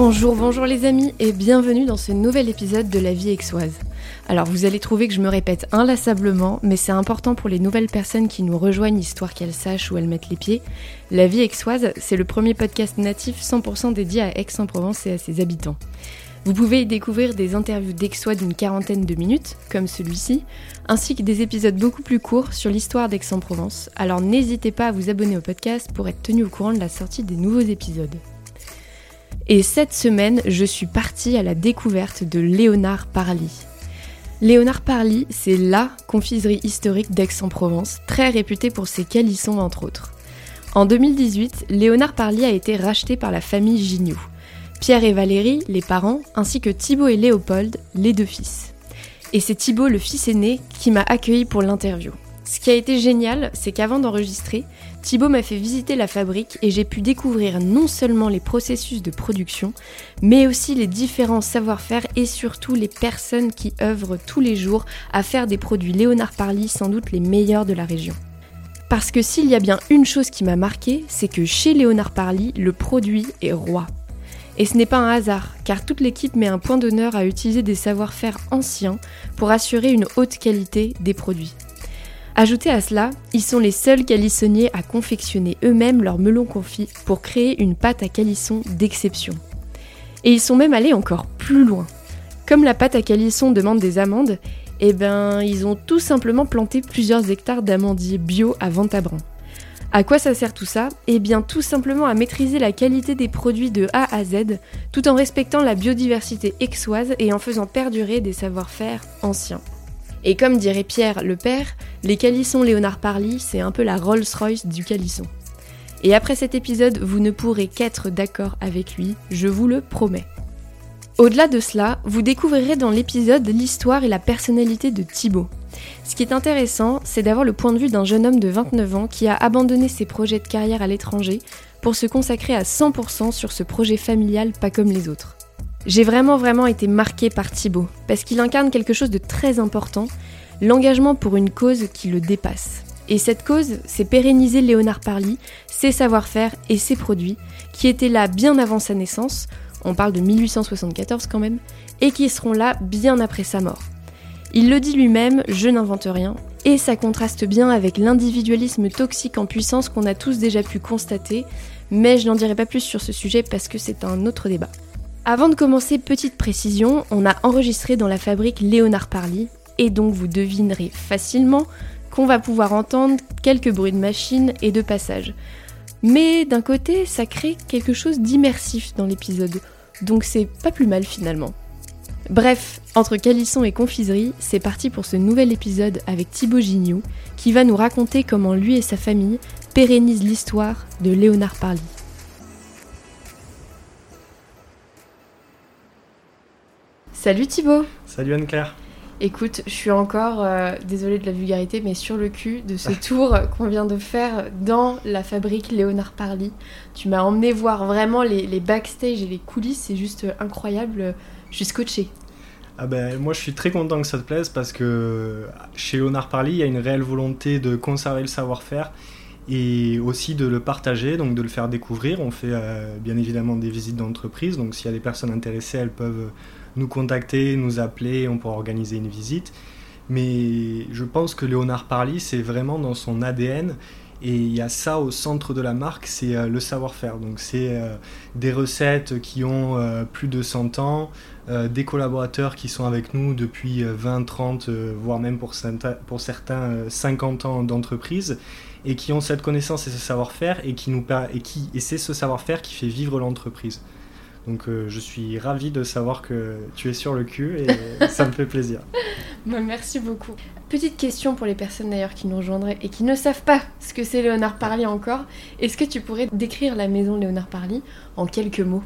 Bonjour, bonjour les amis et bienvenue dans ce nouvel épisode de La vie aixoise. Alors vous allez trouver que je me répète inlassablement, mais c'est important pour les nouvelles personnes qui nous rejoignent histoire qu'elles sachent où elles mettent les pieds. La vie aixoise, c'est le premier podcast natif 100% dédié à Aix-en-Provence et à ses habitants. Vous pouvez y découvrir des interviews d'Aixois d'une quarantaine de minutes, comme celui-ci, ainsi que des épisodes beaucoup plus courts sur l'histoire d'Aix-en-Provence. Alors n'hésitez pas à vous abonner au podcast pour être tenu au courant de la sortie des nouveaux épisodes. Et cette semaine, je suis partie à la découverte de Léonard Parly. Léonard Parly, c'est LA confiserie historique d'Aix-en-Provence, très réputée pour ses calissons entre autres. En 2018, Léonard Parly a été racheté par la famille Gignoux. Pierre et Valérie, les parents, ainsi que Thibaut et Léopold, les deux fils. Et c'est Thibaut, le fils aîné, qui m'a accueilli pour l'interview. Ce qui a été génial, c'est qu'avant d'enregistrer, Thibaut m'a fait visiter la fabrique et j'ai pu découvrir non seulement les processus de production, mais aussi les différents savoir-faire et surtout les personnes qui œuvrent tous les jours à faire des produits Léonard Parly sans doute les meilleurs de la région. Parce que s'il y a bien une chose qui m'a marqué, c'est que chez Léonard Parly, le produit est roi. Et ce n'est pas un hasard, car toute l'équipe met un point d'honneur à utiliser des savoir-faire anciens pour assurer une haute qualité des produits. Ajoutez à cela, ils sont les seuls calissonniers à confectionner eux-mêmes leur melon confit pour créer une pâte à calisson d'exception. Et ils sont même allés encore plus loin. Comme la pâte à calisson demande des amandes, eh ben ils ont tout simplement planté plusieurs hectares d'amandiers bio à Ventabran. À quoi ça sert tout ça? Eh bien tout simplement à maîtriser la qualité des produits de A à Z, tout en respectant la biodiversité exoise et en faisant perdurer des savoir-faire anciens. Et comme dirait Pierre le père, les calissons Léonard Parly, c'est un peu la Rolls-Royce du calisson. Et après cet épisode, vous ne pourrez qu'être d'accord avec lui, je vous le promets. Au-delà de cela, vous découvrirez dans l'épisode l'histoire et la personnalité de Thibaut. Ce qui est intéressant, c'est d'avoir le point de vue d'un jeune homme de 29 ans qui a abandonné ses projets de carrière à l'étranger pour se consacrer à 100% sur ce projet familial pas comme les autres. J'ai vraiment vraiment été marquée par Thibaut, parce qu'il incarne quelque chose de très important, l'engagement pour une cause qui le dépasse. Et cette cause, c'est pérenniser Léonard Parly, ses savoir-faire et ses produits, qui étaient là bien avant sa naissance, on parle de 1874 quand même, et qui seront là bien après sa mort. Il le dit lui-même, je n'invente rien, et ça contraste bien avec l'individualisme toxique en puissance qu'on a tous déjà pu constater, mais je n'en dirai pas plus sur ce sujet parce que c'est un autre débat. Avant de commencer, petite précision, on a enregistré dans la fabrique Léonard Parly, et donc vous devinerez facilement qu'on va pouvoir entendre quelques bruits de machine et de passage. Mais d'un côté, ça crée quelque chose d'immersif dans l'épisode, donc c'est pas plus mal finalement. Bref, entre calisson et confiserie, c'est parti pour ce nouvel épisode avec Thibaut Gignoux, qui va nous raconter comment lui et sa famille pérennisent l'histoire de Léonard Parly. Salut Thibaut Salut Anne-Claire Écoute, je suis encore, euh, désolée de la vulgarité, mais sur le cul de ce tour qu'on vient de faire dans la fabrique Léonard Parly. Tu m'as emmené voir vraiment les, backstage et les coulisses, c'est juste incroyable. Je suis. Ah ben, moi je suis très content que ça te plaise parce que chez Léonard Parly, il y a une réelle volonté de conserver le savoir-faire et aussi de le partager, donc de le faire découvrir. On fait euh, bien évidemment des visites d'entreprise, donc s'il y a des personnes intéressées, elles peuvent nous contacter, nous appeler, on pourra organiser une visite. Mais je pense que Léonard Parly, c'est vraiment dans son ADN. Et il y a ça au centre de la marque, c'est euh, le savoir-faire. Donc c'est euh, des recettes qui ont euh, plus de 100 ans, des collaborateurs qui sont avec nous depuis 20, 30, voire même pour, pour certains 50 ans d'entreprise, et qui ont cette connaissance et ce savoir-faire, et, et, et c'est ce savoir-faire qui fait vivre l'entreprise. Donc euh, je suis ravi de savoir que tu es sur le cul et ça me fait plaisir. Bah, merci beaucoup. Petite question pour les personnes d'ailleurs qui nous rejoindraient et qui ne savent pas ce que c'est Léonard Parly encore. Est-ce que tu pourrais décrire la maison Léonard Parly en quelques mots?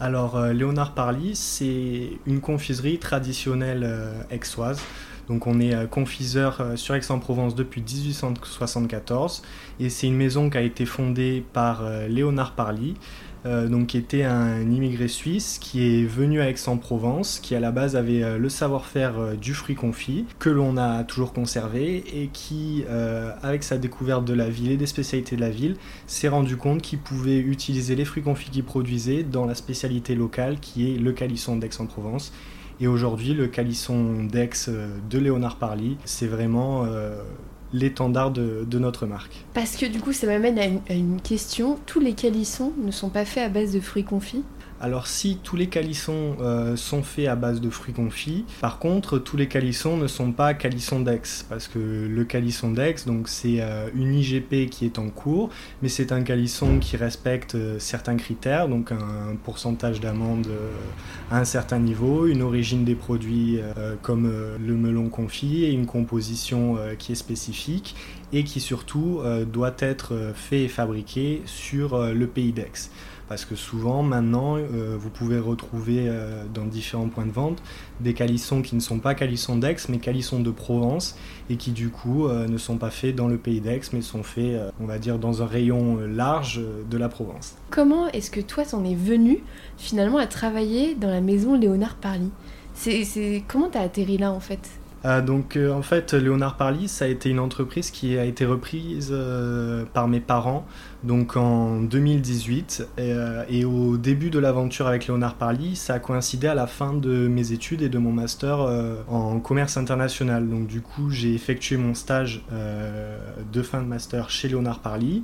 Alors euh, Léonard Parly, c'est une confiserie traditionnelle euh, aixoise. Donc on est confiseur sur Aix-en-Provence depuis 1874 et c'est une maison qui a été fondée par Léonard Parly donc qui était un immigré suisse qui est venu à Aix-en-Provence, qui à la base avait euh, le savoir-faire euh, du fruit confit, que l'on a toujours conservé, et qui, avec sa découverte de la ville et des spécialités de la ville, s'est rendu compte qu'il pouvait utiliser les fruits confits qu'il produisait dans la spécialité locale qui est le calisson d'Aix-en-Provence. Et aujourd'hui, le calisson d'Aix de Léonard Parly, c'est vraiment l'étendard de, notre marque. Parce que du coup, ça m'amène à, une question. Tous les calissons ne sont pas faits à base de fruits confits? Alors si tous les calissons euh, sont faits à base de fruits confits, par contre tous les calissons ne sont pas calissons d'ex parce que le calisson d'ex c'est euh, une IGP qui est en cours, mais c'est un calisson qui respecte euh, certains critères, donc un pourcentage d'amande à un certain niveau, une origine des produits comme le melon confit et une composition qui est spécifique et qui surtout doit être fait et fabriqué sur le pays d'ex parce que souvent maintenant euh, vous pouvez retrouver euh, dans différents points de vente des calissons qui ne sont pas calissons d'Aix mais calissons de Provence et qui du coup euh, ne sont pas faits dans le pays d'Aix mais sont faits on va dire dans un rayon large de la Provence. Comment est-ce que toi t'en es venu finalement à travailler dans la maison Léonard Parly? C'est, Comment t'as atterri là en fait? Donc en fait, Léonard Parly, ça a été une entreprise qui a été reprise par mes parents donc en 2018. Euh, et, au début de l'aventure avec Léonard Parly, ça a coïncidé à la fin de mes études et de mon master euh, en commerce international. Donc du coup, j'ai effectué mon stage euh, de fin de master chez Léonard Parly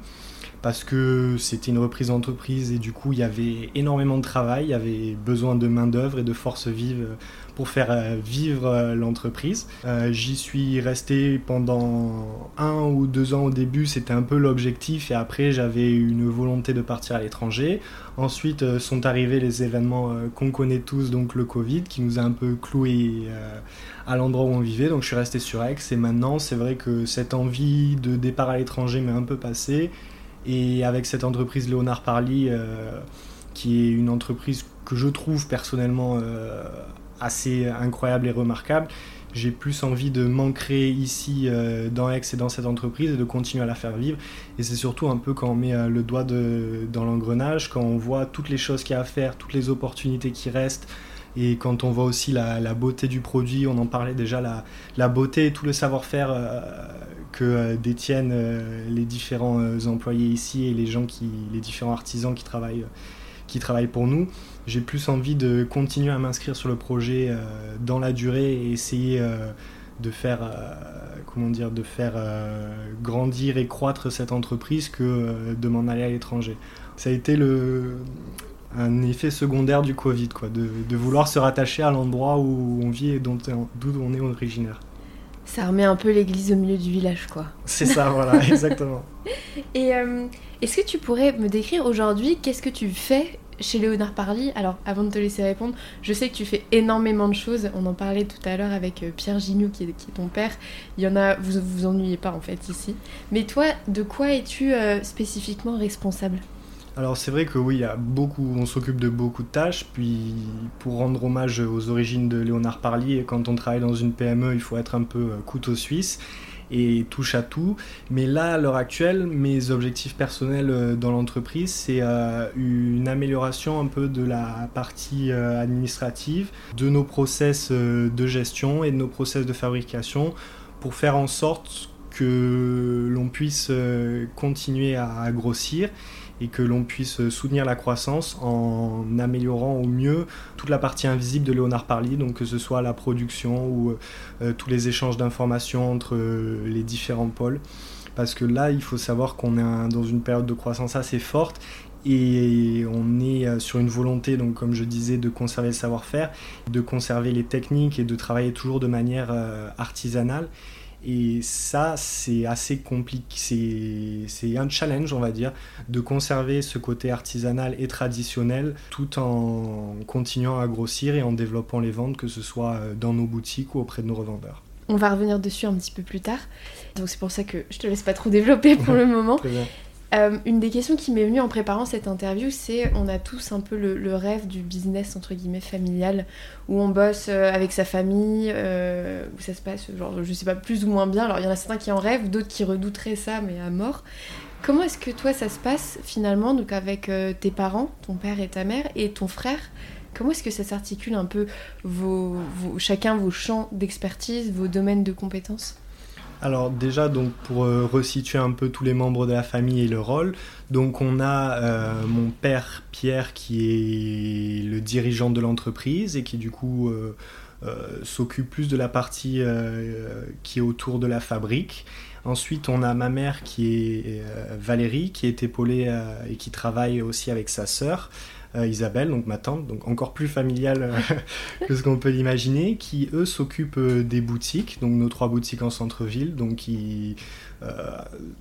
parce que c'était une reprise d'entreprise et du coup il y avait énormément de travail, il y avait besoin de main d'œuvre et de force vive pour faire euh, vivre euh, l'entreprise. Euh, j'y suis resté pendant un ou deux ans au début, c'était un peu l'objectif et après j'avais une volonté de partir à l'étranger. Ensuite sont arrivés les événements qu'on connaît tous, donc le Covid, qui nous a un peu cloué à l'endroit où on vivait. Donc je suis resté sur Aix et maintenant c'est vrai que cette envie de départ à l'étranger m'est un peu passée. Et avec cette entreprise Léonard Parly, qui est une entreprise que je trouve personnellement assez incroyable et remarquable. J'ai plus envie de m'ancrer ici euh, dans Aix et dans cette entreprise et de continuer à la faire vivre. Et c'est surtout un peu quand on met euh, le doigt dans l'engrenage, quand on voit toutes les choses qu'il y a à faire, toutes les opportunités qui restent. Et quand on voit aussi la, beauté du produit, on en parlait déjà, la, beauté et tout le savoir-faire euh, que détiennent les différents employés ici et les gens qui, les différents artisans qui travaillent qui travaillent pour nous. J'ai plus envie de continuer à m'inscrire sur le projet euh, dans la durée et essayer euh, de faire, euh, comment dire, de faire grandir et croître cette entreprise que de m'en aller à l'étranger. Ça a été le, un effet secondaire du Covid, quoi, de, de vouloir se rattacher à l'endroit où on vit et d'où on est originaire. Ça remet un peu l'église au milieu du village, quoi. C'est ça, voilà, exactement. Et est-ce que tu pourrais me décrire aujourd'hui qu'est-ce que tu fais chez Léonard Parly, alors avant de te laisser répondre, je sais que tu fais énormément de choses. On en parlait tout à l'heure avec euh, Pierre Gignoux, qui est, ton père. Il y en a, vous vous ennuyez pas en fait ici. Mais toi, de quoi es-tu euh, spécifiquement responsable? Alors c'est vrai que oui, il y a beaucoup, on s'occupe de beaucoup de tâches. Puis pour rendre hommage aux origines de Léonard Parly, quand on travaille dans une PME, il faut être un peu euh, couteau suisse et touche à tout. Mais là, à l'heure actuelle, mes objectifs personnels euh, dans l'entreprise, c'est euh, une amélioration un peu de la partie euh, administrative, de nos process de gestion et de nos process de fabrication pour faire en sorte que l'on puisse continuer à grossir et que l'on puisse soutenir la croissance en améliorant au mieux toute la partie invisible de Léonard Parly, donc que ce soit la production ou euh, tous les échanges d'informations entre euh, les différents pôles. Parce que là, il faut savoir qu'on est dans une période de croissance assez forte et on est euh, sur une volonté, comme je disais, de conserver le savoir-faire, de conserver les techniques et de travailler toujours de manière artisanale. Et ça, c'est assez compliqué. C'est un challenge, on va dire, de conserver ce côté artisanal et traditionnel tout en continuant à grossir et en développant les ventes, que ce soit euh, dans nos boutiques ou auprès de nos revendeurs. On va revenir dessus un petit peu plus tard. Donc c'est pour ça que je te laisse pas trop développer pour le moment. Euh, une des questions qui m'est venue en préparant cette interview, c'est on a tous un peu le, rêve du business entre guillemets familial, où on bosse euh, avec sa famille, euh, où ça se passe genre je sais pas plus ou moins bien. Alors il y en a certains qui en rêvent, d'autres qui redouteraient ça, mais à mort. Comment est-ce que toi ça se passe finalement donc avec tes parents, ton père et ta mère et ton frère? Comment est-ce que ça s'articule un peu chacun vos champs d'expertise, vos domaines de compétences? Alors déjà, donc pour euh, resituer un peu tous les membres de la famille et le rôle, donc on a euh, mon père Pierre qui est le dirigeant de l'entreprise et qui du coup s'occupe plus de la partie qui est autour de la fabrique. Ensuite, on a ma mère qui est euh, Valérie, qui est épaulée euh, et qui travaille aussi avec sa sœur. Euh, Isabelle, donc ma tante, donc encore plus familiale que ce qu'on peut l'imaginer, qui eux s'occupent des boutiques, donc nos trois boutiques en centre-ville, donc qui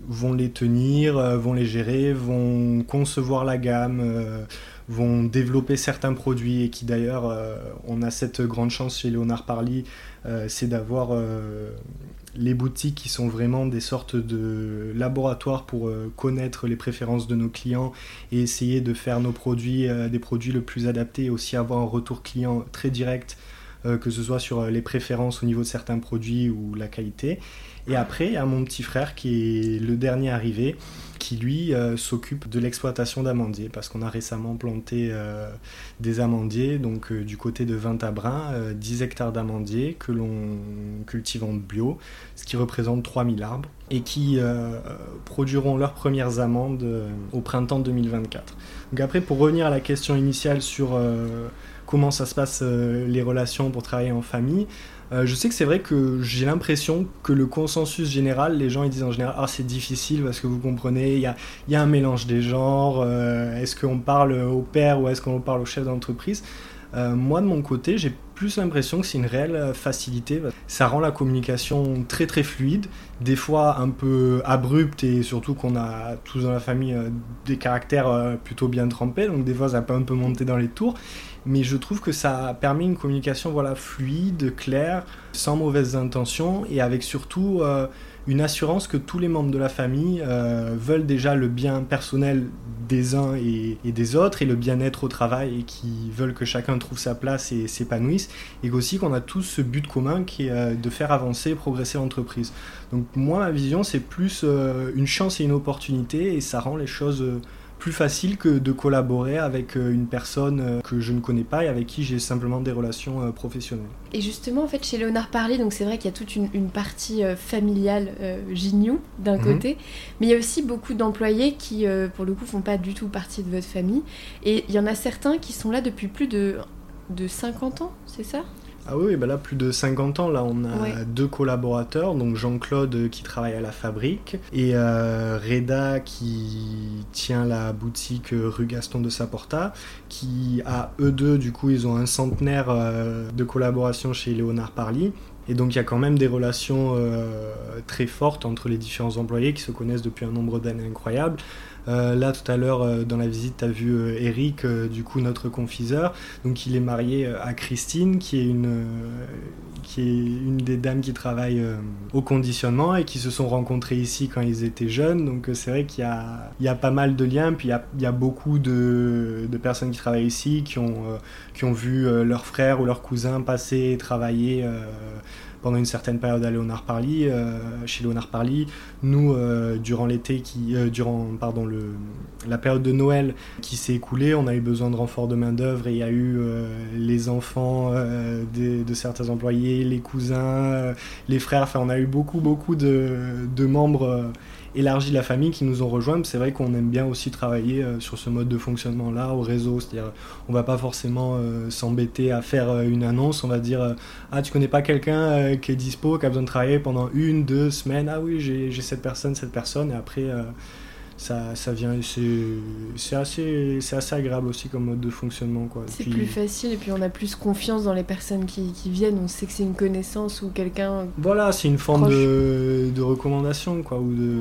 vont les tenir, vont les gérer, vont concevoir la gamme, vont développer certains produits et qui d'ailleurs, on a cette grande chance chez Léonard Parly, c'est d'avoir les boutiques qui sont vraiment des sortes de laboratoires pour euh, connaître les préférences de nos clients et essayer de faire nos produits euh, des produits le plus adaptés et aussi avoir un retour client très direct euh, que ce soit sur les préférences au niveau de certains produits ou la qualité. Et après, il y a mon petit frère qui est le dernier arrivé, qui lui euh, s'occupe de l'exploitation d'amandiers, parce qu'on a récemment planté euh, des amandiers, donc du côté de Vintabrin, 10 hectares d'amandiers que l'on cultive en bio, ce qui représente 3000 arbres, et qui produiront leurs premières amandes au printemps 2024. Donc après, pour revenir à la question initiale sur comment ça se passe euh, les relations pour travailler en famille. Euh, je sais que c'est vrai que j'ai l'impression que le consensus général, les gens ils disent en général ah c'est difficile parce que vous comprenez, il y a, y a, un mélange des genres, euh, est-ce qu'on parle au père ou est-ce qu'on parle au chef d'entreprise? Moi de mon côté, j'ai plus l'impression que c'est une réelle facilité. Ça rend la communication très très fluide, des fois un peu abrupte et surtout qu'on a tous dans la famille des caractères plutôt bien trempés, donc des fois ça peut un peu monter dans les tours mais je trouve que ça permet une communication voilà, fluide, claire, sans mauvaises intentions et avec surtout euh, une assurance que tous les membres de la famille euh, veulent déjà le bien personnel des uns et, des autres et le bien-être au travail et qui veulent que chacun trouve sa place et s'épanouisse et aussi qu'on a tous ce but commun qui est euh, de faire avancer et progresser l'entreprise. Donc moi ma vision c'est plus une chance et une opportunité et ça rend les choses plus facile que de collaborer avec euh, une personne euh, que je ne connais pas et avec qui j'ai simplement des relations euh, professionnelles. Et justement, en fait, chez Léonard Parly, donc c'est vrai qu'il y a toute une, partie familiale euh, d'un mhm. côté, mais il y a aussi beaucoup d'employés qui, pour le coup, font pas du tout partie de votre famille. Et il y en a certains qui sont là depuis plus de, de 50 ans, c'est ça? Ah oui, bah là, plus de 50 ans, là, on a deux collaborateurs, donc Jean-Claude euh, qui travaille à la fabrique et euh, Reda qui tient la boutique euh, rue Gaston de Saporta, qui a eux deux, du coup, ils ont un centenaire de collaboration chez Léonard Parly. Et donc il y a quand même des relations très fortes entre les différents employés qui se connaissent depuis un nombre d'années incroyable. Euh, là, tout à l'heure, euh, dans la visite, tu as vu euh, Eric, du coup, notre confiseur. Donc, il est marié à Christine, qui est une, qui est une des dames qui travaille au conditionnement et qui se sont rencontrés ici quand ils étaient jeunes. Donc, c'est vrai qu'il y a, il y a pas mal de liens. Puis, il y a, il y a beaucoup de, de, personnes qui travaillent ici qui ont, qui ont vu leur frère ou leur cousin passer et travailler pendant une certaine période à Léonard Parly, euh, chez Léonard Parly. Nous, euh, durant l'été, qui, euh, durant pardon, le, la période de Noël qui s'est écoulée, on a eu besoin de renfort de main-d'œuvre et il y a eu les enfants de, de, certains employés, les cousins, les frères. Enfin, on a eu beaucoup, beaucoup de, de membres élargi la famille qui nous ont rejoints. C'est vrai qu'on aime bien aussi travailler euh, sur ce mode de fonctionnement-là au réseau. C'est-à-dire, on va pas forcément euh, s'embêter à faire euh, une annonce. On va dire, ah, tu connais pas quelqu'un qui est dispo, qui a besoin de travailler pendant une, deux semaines? Ah oui, j'ai cette personne, cette personne. Et après, ça, ça vient c'est assez c'est assez agréable aussi comme mode de fonctionnement quoi. C'est plus facile et puis on a plus confiance dans les personnes qui, qui viennent. On sait que c'est une connaissance ou quelqu'un voilà c'est une forme de, de, recommandation quoi ou de,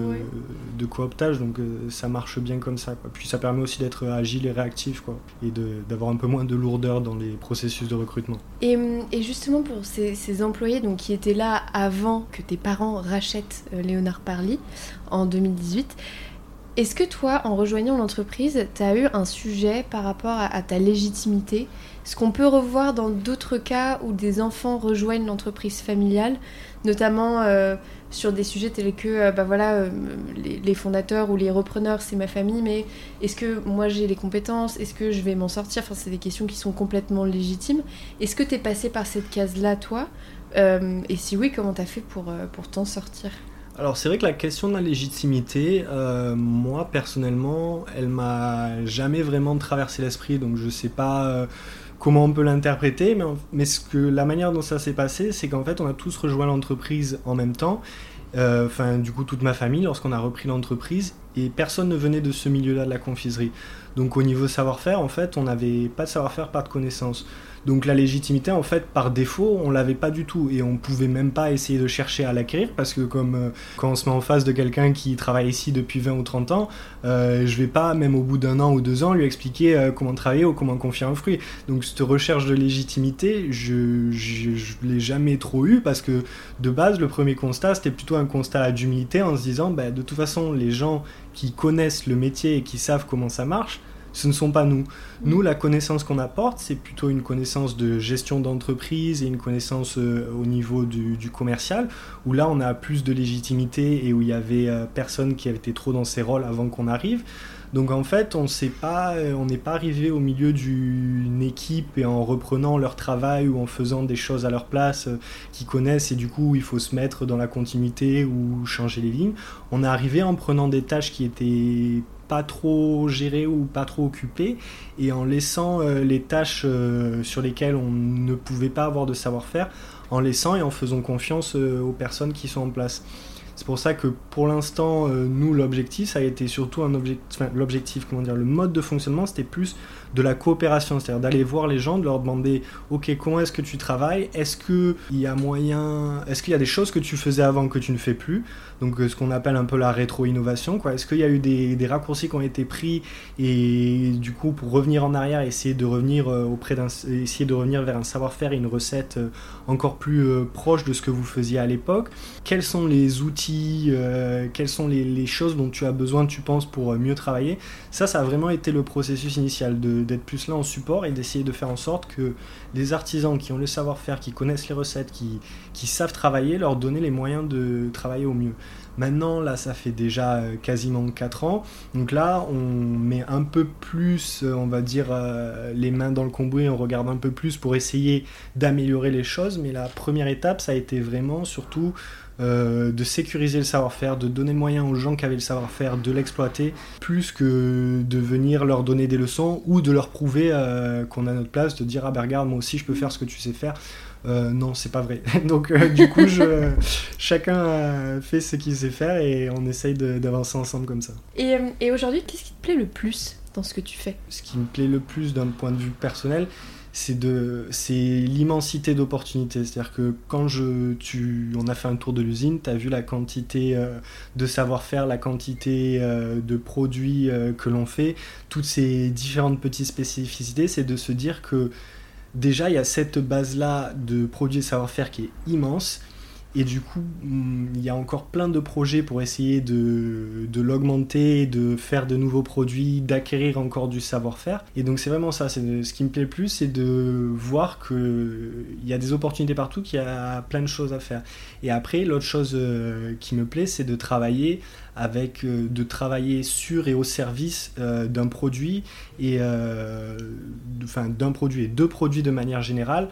de cooptage. Donc euh, ça marche bien comme ça quoi. Puis ça permet aussi d'être agile et réactif quoi et d'avoir un peu moins de lourdeur dans les processus de recrutement. Et, et justement pour ces, ces, employés donc qui étaient là avant que tes parents rachètent euh, Léonard Parly en 2018 Est-ce que toi, en rejoignant l'entreprise, tu as eu un sujet par rapport à, ta légitimité? Ce qu'on peut revoir dans d'autres cas où des enfants rejoignent l'entreprise familiale, notamment euh, sur des sujets tels que euh, bah voilà, euh, les, fondateurs ou les repreneurs, c'est ma famille, mais est-ce que moi j'ai les compétences? Est-ce que je vais m'en sortir? Enfin, c'est des questions qui sont complètement légitimes. Est-ce que tu es passé par cette case-là, toi? Et si oui, comment tu as fait pour, pour t'en sortir? Alors c'est vrai que la question de la légitimité, euh, moi personnellement, elle m'a jamais vraiment traversé l'esprit, donc je sais pas euh, comment on peut l'interpréter, mais, mais ce que la manière dont ça s'est passé, c'est qu'en fait on a tous rejoint l'entreprise en même temps, euh, enfin du coup toute ma famille lorsqu'on a repris l'entreprise, et personne ne venait de ce milieu-là de la confiserie. Donc au niveau savoir-faire, en fait, on n'avait pas de savoir-faire, pas de connaissances. Donc la légitimité, en fait, par défaut, on l'avait pas du tout et on pouvait même pas essayer de chercher à l'acquérir parce que comme euh, quand on se met en face de quelqu'un qui travaille ici depuis 20 ou 30 ans, euh, je vais pas, même au bout d'un an ou deux ans, lui expliquer euh, comment travailler ou comment confier un fruit. Donc cette recherche de légitimité, je, je, l'ai jamais trop eu parce que de base, le premier constat, c'était plutôt un constat d'humilité en se disant, bah, de toute façon, les gens qui connaissent le métier et qui savent comment ça marche, ce ne sont pas nous. Nous, la connaissance qu'on apporte, c'est plutôt une connaissance de gestion d'entreprise et une connaissance euh, au niveau du, commercial, où là, on a plus de légitimité et où il y avait euh, personne qui avait été trop dans ses rôles avant qu'on arrive. Donc en fait, on pas, euh, on n'est pas arrivé au milieu d'une équipe et en reprenant leur travail ou en faisant des choses à leur place qu'ils connaissent et du coup il faut se mettre dans la continuité ou changer les lignes. On est arrivé en prenant des tâches qui étaient pas trop géré ou pas trop occupé. Et en laissant euh, les tâches euh, sur lesquelles on ne pouvait pas avoir de savoir-faire, en laissant et en faisant confiance euh, aux personnes qui sont en place. C'est pour ça que pour l'instant, nous, l'objectif, ça a été surtout un objectif, l'objectif, comment dire, le mode de fonctionnement, c'était plus de la coopération, c'est-à-dire d'aller voir les gens, de leur demander, ok, comment est-ce que tu travailles? Est-ce qu'il y a moyen, est-ce qu'il y a des choses que tu faisais avant que tu ne fais plus? Donc euh, ce qu'on appelle un peu la rétro-innovation. Quoi. Est-ce qu'il y a eu des, raccourcis qui ont été pris et du coup pour revenir en arrière, essayer de revenir euh, auprès d'un, essayer de revenir vers un savoir-faire et une recette euh, encore plus proche de ce que vous faisiez à l'époque? Quels sont les outils, quelles sont les, les, choses dont tu as besoin, tu penses, pour mieux travailler? Ça, ça a vraiment été le processus initial d'être plus là en support et d'essayer de faire en sorte que les artisans qui ont le savoir-faire, qui connaissent les recettes, qui, qui savent travailler, leur donner les moyens de travailler au mieux. Maintenant, là, ça fait déjà euh, quasiment 4 ans. Donc là, on met un peu plus, euh, on va dire, euh, les mains dans le cambouis, on regarde un peu plus pour essayer d'améliorer les choses. Mais la première étape, ça a été vraiment surtout de sécuriser le savoir-faire, de donner moyen aux gens qui avaient le savoir-faire de l'exploiter, plus que de venir leur donner des leçons ou de leur prouver qu'on a notre place, de dire ah ben regarde moi aussi je peux faire ce que tu sais faire. Euh, non, c'est pas vrai. Donc, euh, du coup, je, chacun fait ce qu'il sait faire et on essaye d'avancer ensemble comme ça. Et, euh, et aujourd'hui, qu'est-ce qui te plaît le plus dans ce que tu fais? Ce qui me plaît le plus d'un point de vue personnel, c'est de c'est l'immensité d'opportunités c'est à dire que quand je tu on a fait un tour de l'usine tu as vu la quantité de savoir-faire la quantité de produits que l'on fait toutes ces différentes petites spécificités c'est de se dire que déjà il y a cette base-là de produits et savoir-faire qui est immense. Et du coup, mm, il y a encore plein de projets pour essayer de, l'augmenter, de faire de nouveaux produits, d'acquérir encore du savoir-faire. Et donc c'est vraiment ça, c'est ce qui me plaît le plus, c'est de voir qu'il y a des opportunités partout, qu'il y a plein de choses à faire. Et après, l'autre chose euh, qui me plaît, c'est de travailler avec euh, de travailler sur et au service euh, d'un produit et enfin d'un produit et deux produits de manière générale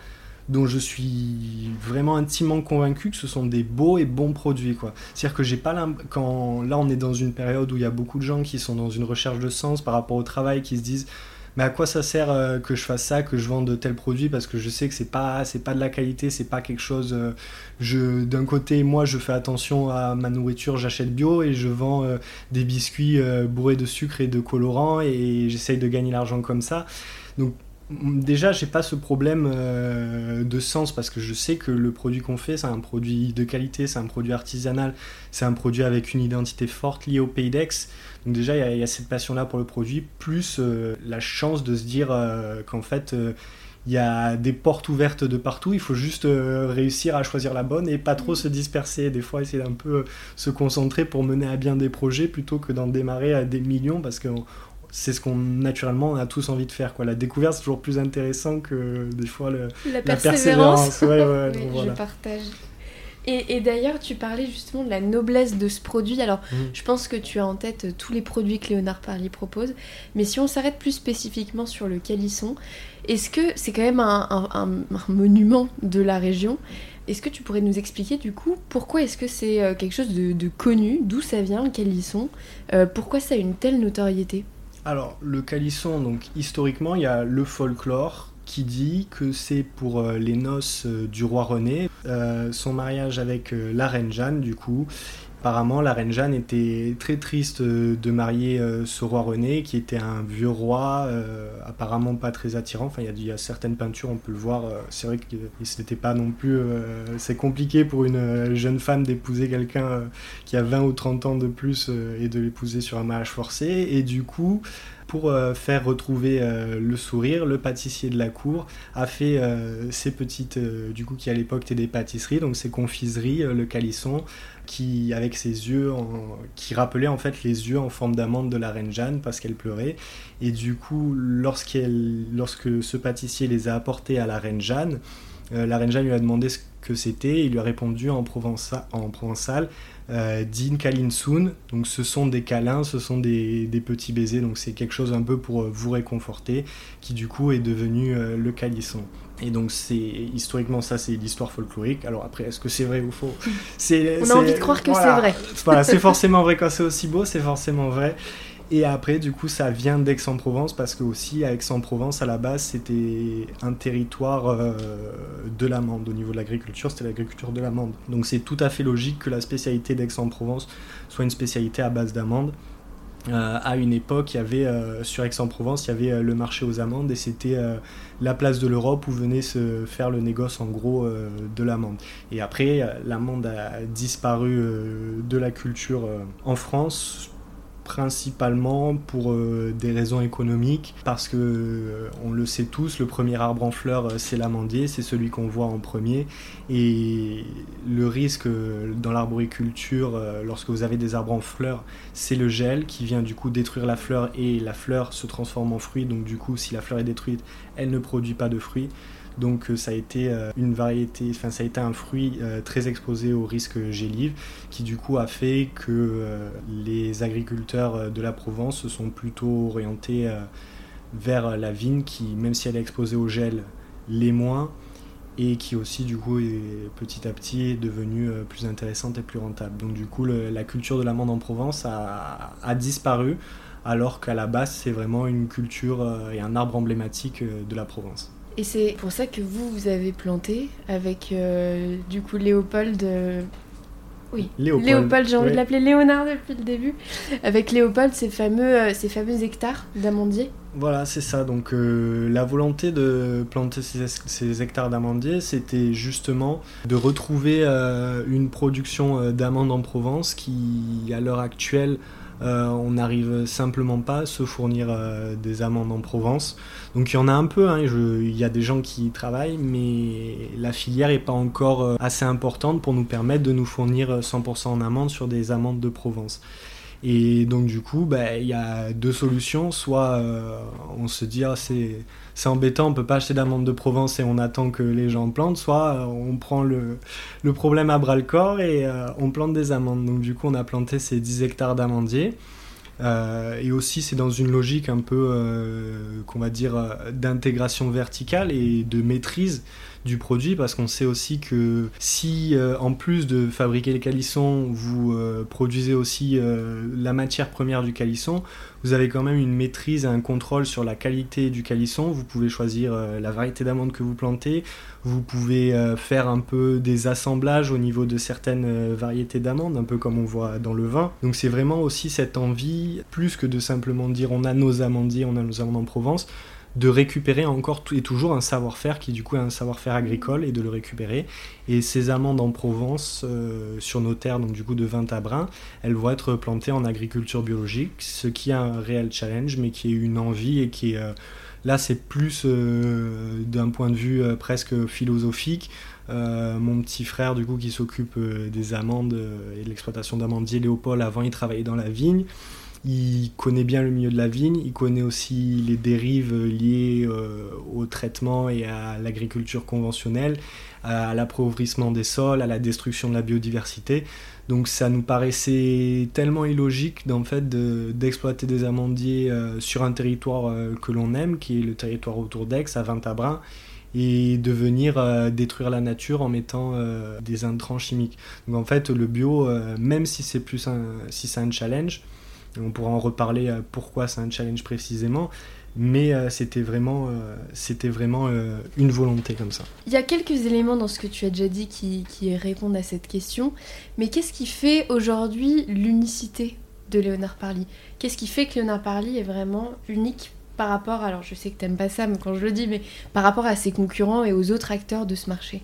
dont je suis vraiment intimement convaincu que ce sont des beaux et bons produits. C'est-à-dire que j'ai pas quand là on est dans une période où il y a beaucoup de gens qui sont dans une recherche de sens par rapport au travail qui se disent mais à quoi ça sert euh, que je fasse ça, que je vende tel produit parce que je sais que c'est pas c'est pas de la qualité, c'est pas quelque chose. Euh, je d'un côté moi je fais attention à ma nourriture, j'achète bio et je vends euh, des biscuits bourrés de sucre et de colorants et j'essaye de gagner l'argent comme ça. Donc déjà j'ai pas ce problème de sens parce que je sais que le produit qu'on fait c'est un produit de qualité, c'est un produit artisanal, c'est un produit avec une identité forte liée au pays d'Aix. Donc déjà, il y, a cette passion-là pour le produit, plus euh, la chance de se dire euh, qu'en fait, euh, il y a des portes ouvertes de partout, il faut juste réussir à choisir la bonne et pas trop mm. se disperser. Des fois, essayer un peu se concentrer pour mener à bien des projets plutôt que d'en démarrer à des millions parce que c'est ce qu'on naturellement a tous envie de faire quoi. La découverte c'est toujours plus intéressant que des fois le, la persévérance, je partage. Et, d'ailleurs, tu parlais justement de la noblesse de ce produit. Alors, mm. je pense que tu as en tête tous les produits que Léonard Parly propose. Mais si on s'arrête plus spécifiquement sur le calisson, est-ce que c'est quand même un, monument de la région? Est-ce que tu pourrais nous expliquer du coup pourquoi est-ce que c'est euh, quelque chose de, connu? D'où ça vient, le calisson? Euh, Pourquoi ça a une telle notoriété? Alors, le calisson, donc historiquement, il y a le folklore qui dit que c'est pour euh, les noces euh, du roi René, euh, son mariage avec la reine Jeanne, du coup, Apparemment, la reine Jeanne était très triste euh, de marier euh, ce roi René, qui était un vieux roi, euh, apparemment pas très attirant. Enfin, il y, a certaines peintures, on peut le voir. c'est vrai que c'était pas non plus. c'est compliqué pour une jeune femme d'épouser quelqu'un qui a 20 ou 30 ans de plus et de l'épouser sur un mariage forcé. Et du coup, pour faire retrouver le sourire, le pâtissier de la cour a fait ces petites, du coup, qui à l'époque étaient des pâtisseries, donc ces confiseries, le calisson, qui, avec ses yeux, qui rappelait en fait les yeux en forme d'amande de la reine Jeanne parce qu'elle pleurait. Et du coup, lorsqu'elle, lorsque ce pâtissier les a apportés à la reine Jeanne, euh, la reine Jeanne lui a demandé ce que c'était. Il lui a répondu en, provençal, en provençal euh, Din Kalinsun. Donc ce sont des câlins, ce sont des, des petits baisers. Donc c'est quelque chose un peu pour euh, vous réconforter, qui du coup est devenu le calisson. Et donc c'est historiquement ça c'est l'histoire folklorique. Alors après est-ce que c'est vrai ou faux? On a envie de croire que c'est vrai. voilà, c'est forcément vrai quand c'est aussi beau, c'est forcément vrai. Et après du coup ça vient d'Aix-en-Provence parce que aussi à Aix-en-Provence à la base c'était un territoire euh, de l'amande au niveau de l'agriculture, c'était l'agriculture de l'amande. Donc c'est tout à fait logique que la spécialité d'Aix-en-Provence soit une spécialité à base d'amande. Euh, à une époque, il y avait euh, sur Aix-en-Provence, il y avait le marché aux amandes et c'était la place de l'Europe où venait se faire le négoce en gros euh, de l'amande. Et après, l'amande a disparu euh, de la culture euh, en France principalement pour des raisons économiques, parce que on le sait tous, le premier arbre en fleurs c'est l'amandier, c'est celui qu'on voit en premier, et le risque dans l'arboriculture, lorsque vous avez des arbres en fleurs, c'est le gel qui vient du coup détruire la fleur et la fleur se transforme en fruit, donc du coup si la fleur est détruite, elle ne produit pas de fruits. Donc euh, ça a été euh, une variété, enfin ça a été un fruit euh, très exposé au risque gélive, qui du coup a fait que les agriculteurs de la Provence se sont plutôt orientés vers la vigne, qui même si elle est exposée au gel, l'est moins, et qui aussi du coup est petit à petit devenue plus intéressante et plus rentable. Donc du coup la culture de l'amande en Provence a disparu alors qu'à la base c'est vraiment une culture et un arbre emblématique de la Provence. Et c'est pour ça que vous, vous avez planté avec euh, du coup Léopold. Oui, Léopold, j'ai envie de l'appeler Léonard depuis le début. Avec Léopold, ces fameux, ces fameux hectares d'amandiers. Voilà, c'est ça. Donc la volonté de planter ces, ces hectares d'amandiers, c'était justement de retrouver une production d'amandes en Provence qui, à l'heure actuelle, euh, on n'arrive simplement pas à se fournir euh, des amandes en Provence. Donc il y en a un peu, hein, il y a des gens qui y travaillent, mais la filière n'est pas encore euh, assez importante pour nous permettre de nous fournir 100% en amandes sur des amandes de Provence. Et donc du coup, bah, il y a deux solutions. Soit on se dit ah, c'est c'est embêtant, on peut pas acheter d'amandes de Provence et on attend que les gens plantent, soit euh, on prend le, problème à bras le corps et euh, on plante des amandes. Donc du coup on a planté ces 10 hectares d'amandiers. Euh, et aussi c'est dans une logique un peu qu'on va dire d'intégration verticale et de maîtrise du produit parce qu'on sait aussi que si en plus de fabriquer les calissons vous produisez aussi la matière première du calisson vous avez quand même une maîtrise et un contrôle sur la qualité du calisson. Vous pouvez choisir euh, la variété d'amandes que vous plantez. Vous pouvez euh, faire un peu des assemblages au niveau de certaines euh, variétés d'amandes, un peu comme on voit dans le vin. Donc c'est vraiment aussi cette envie, plus que de simplement dire on a nos amandiers, on a nos amandes en Provence, de récupérer encore et toujours un savoir-faire qui du coup est un savoir-faire agricole et de le récupérer. Et ces amandes en Provence, euh, sur nos terres, donc du coup de 20 à brin, elles vont être plantées en agriculture biologique, ce qui est un réel challenge, mais qui est une envie et qui est euh, Là, c'est plus d'un point de vue presque philosophique. mon petit frère, du coup, qui s'occupe des amandes et de l'exploitation d'amandiers, Léopold, avant, il travaillait dans la vigne. Il connaît bien le milieu de la vigne, il connaît aussi les dérives liées euh, au traitement et à l'agriculture conventionnelle, à l'appauvrissement des sols, à la destruction de la biodiversité. Donc ça nous paraissait tellement illogique d'en fait d'exploiter des amandiers euh, sur un territoire euh, que l'on aime, qui est le territoire autour d'Aix, à Vintabrin, et de venir détruire la nature en mettant des intrants chimiques. Donc en fait le bio, même si c'est plus si c'est un challenge, on pourra en reparler euh, pourquoi c'est un challenge précisément, mais euh, c'était vraiment, euh, c'était vraiment une volonté comme ça. Il y a quelques éléments dans ce que tu as déjà dit qui, qui répondent à cette question, mais qu'est-ce qui fait aujourd'hui l'unicité de Léonard Parly? Qu'est-ce qui fait que Léonard Parly est vraiment unique par rapport, alors je sais que t'aimes pas ça quand je le dis, mais par rapport à ses concurrents et aux autres acteurs de ce marché?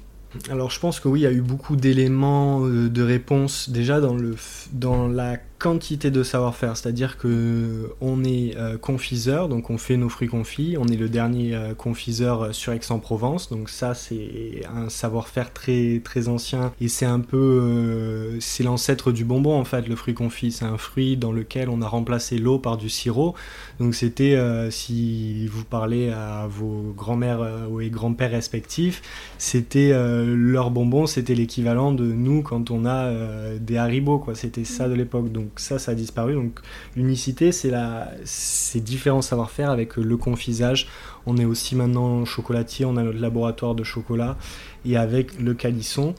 Alors je pense que oui, il y a eu beaucoup d'éléments de réponse déjà dans, le, dans la quantité de savoir-faire, c'est-à-dire que on est euh, confiseur, donc on fait nos fruits confits, on est le dernier euh, confiseur euh, sur Aix-en-Provence, donc ça c'est un savoir-faire très très ancien et c'est un peu c'est l'ancêtre du bonbon en fait, le fruit confit, c'est un fruit dans lequel on a remplacé l'eau par du sirop, donc c'était si vous parlez à vos grands-mères ou grands-pères respectifs, c'était leur bonbon, c'était l'équivalent de nous quand on a des haribots quoi, c'était ça de l'époque ça, ça a disparu. Donc l'unicité, c'est la, ces différents savoir-faire avec le confisage. On est aussi maintenant chocolatier, on a notre laboratoire de chocolat et avec le calisson